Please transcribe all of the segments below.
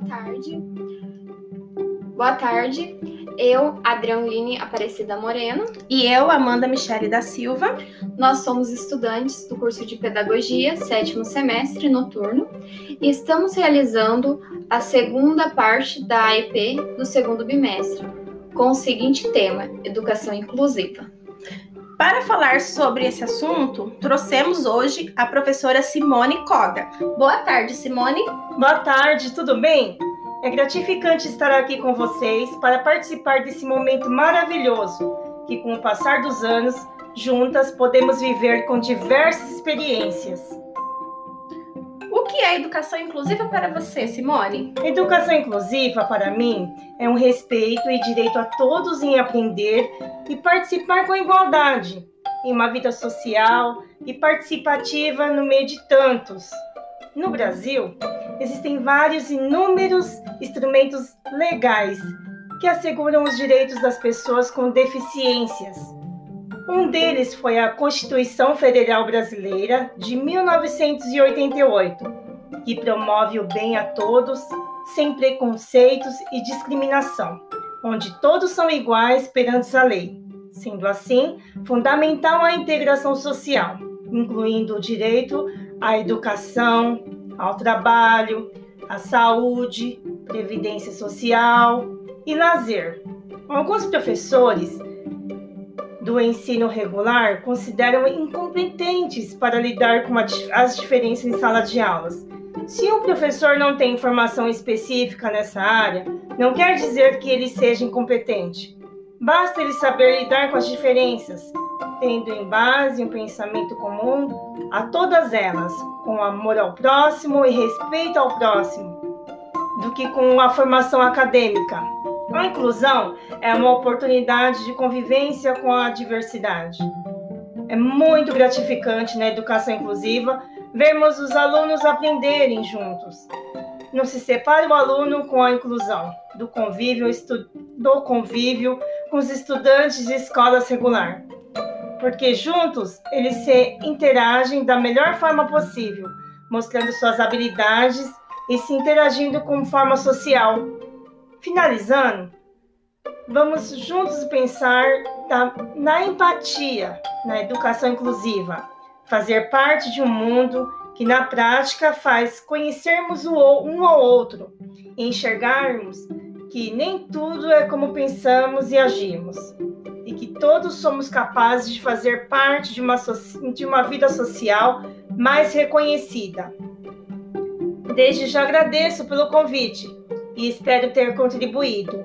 Boa tarde. Boa tarde. Eu, Adriane Aparecida Moreno. E eu, Amanda Michele da Silva. Nós somos estudantes do curso de Pedagogia, sétimo semestre noturno, e estamos realizando a segunda parte da AEP do segundo bimestre, com o seguinte tema: Educação Inclusiva. Para falar sobre esse assunto, trouxemos hoje a professora Simone Koga. Boa tarde, Simone. Boa tarde, tudo bem? É gratificante estar aqui com vocês para participar desse momento maravilhoso que, com o passar dos anos, juntas podemos viver com diversas experiências. Que é educação inclusiva para você, Simone? Educação inclusiva, para mim, é um respeito e direito a todos em aprender e participar com igualdade em uma vida social e participativa no meio de tantos. No Brasil, existem vários inúmeros instrumentos legais que asseguram os direitos das pessoas com deficiências. Um deles foi a Constituição Federal Brasileira de 1988, que promove o bem a todos, sem preconceitos e discriminação, onde todos são iguais perante a lei. Sendo assim, fundamental a integração social, incluindo o direito à educação, ao trabalho, à saúde, previdência social e lazer. Alguns professores do ensino regular consideram incompetentes para lidar com as diferenças em sala de aulas. Se um professor não tem informação específica nessa área, não quer dizer que ele seja incompetente. Basta ele saber lidar com as diferenças, tendo em base um pensamento comum a todas elas, com amor ao próximo e respeito ao próximo, do que com a formação acadêmica. A inclusão é uma oportunidade de convivência com a diversidade. É muito gratificante na educação inclusiva vermos os alunos aprenderem juntos. Não se separa o aluno com a inclusão do convívio, do convívio com os estudantes de escolas regular, porque juntos eles se interagem da melhor forma possível, mostrando suas habilidades e se interagindo com forma social. Finalizando, vamos juntos pensar na empatia, na educação inclusiva, fazer parte de um mundo que na prática faz conhecermos um ao outro e enxergarmos que nem tudo é como pensamos e agimos, e que todos somos capazes de fazer parte de uma, de uma vida social mais reconhecida. Desde já agradeço pelo convite e espero ter contribuído.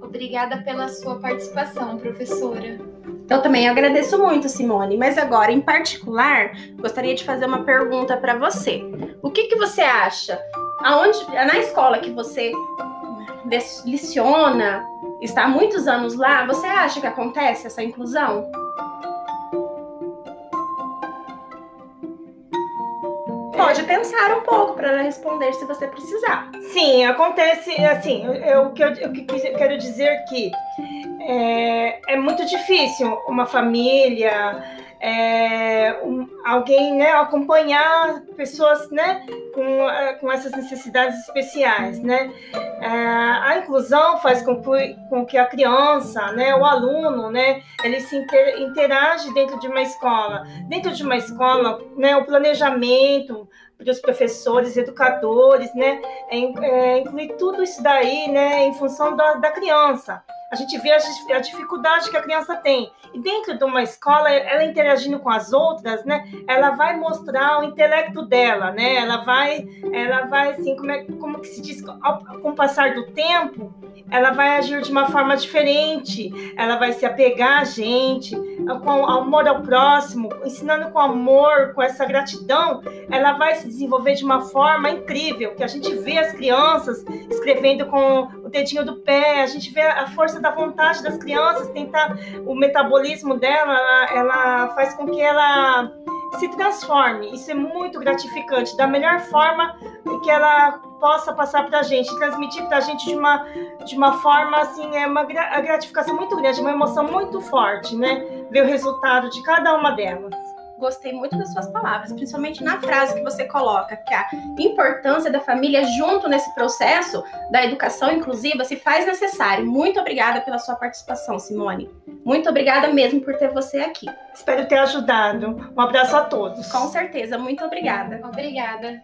Obrigada pela sua participação, professora. Eu também agradeço muito, Simone, mas agora, em particular, gostaria de fazer uma pergunta para você. O que, que você acha? Aonde, na escola que você leciona, está há muitos anos lá, você acha que acontece essa inclusão? Pode pensar um pouco para responder se você precisar. Sim, acontece assim. Eu, o que eu, eu quero dizer que é, é muito difícil uma família é, um, alguém né, acompanhar pessoas né, com, é, com essas necessidades especiais. Né? É, a inclusão faz com que, com que a criança, né, o aluno, né, ele se inter, interage dentro de uma escola. Dentro de uma escola, né, o planejamento para os professores, educadores, né, é, é, inclui tudo isso daí né, em função da, da criança a gente vê a, dificuldade que a criança tem. E dentro de uma escola, ela interagindo com as outras, né? Ela vai mostrar o intelecto dela, né? Ela vai, ela vai assim, como, é, como que se diz, ao, com o passar do tempo, ela vai agir de uma forma diferente. Ela vai se apegar a gente, com amor ao próximo, ensinando com amor, com essa gratidão. Ela vai se desenvolver de uma forma incrível, que a gente vê as crianças escrevendo com dedinho do pé, a gente vê a força da vontade das crianças, tentar o metabolismo dela, ela, ela faz com que ela se transforme. Isso é muito gratificante, da melhor forma que ela possa passar para a gente, transmitir para a gente de uma, de uma forma assim, é uma gratificação muito grande, uma emoção muito forte, né? Ver o resultado de cada uma delas. Gostei muito das suas palavras, principalmente na frase que você coloca, que a importância da família junto nesse processo da educação inclusiva se faz necessário. Muito obrigada pela sua participação, Simone. Muito obrigada mesmo por ter você aqui. Espero ter ajudado. Um abraço a todos. Com certeza, muito obrigada. Obrigada.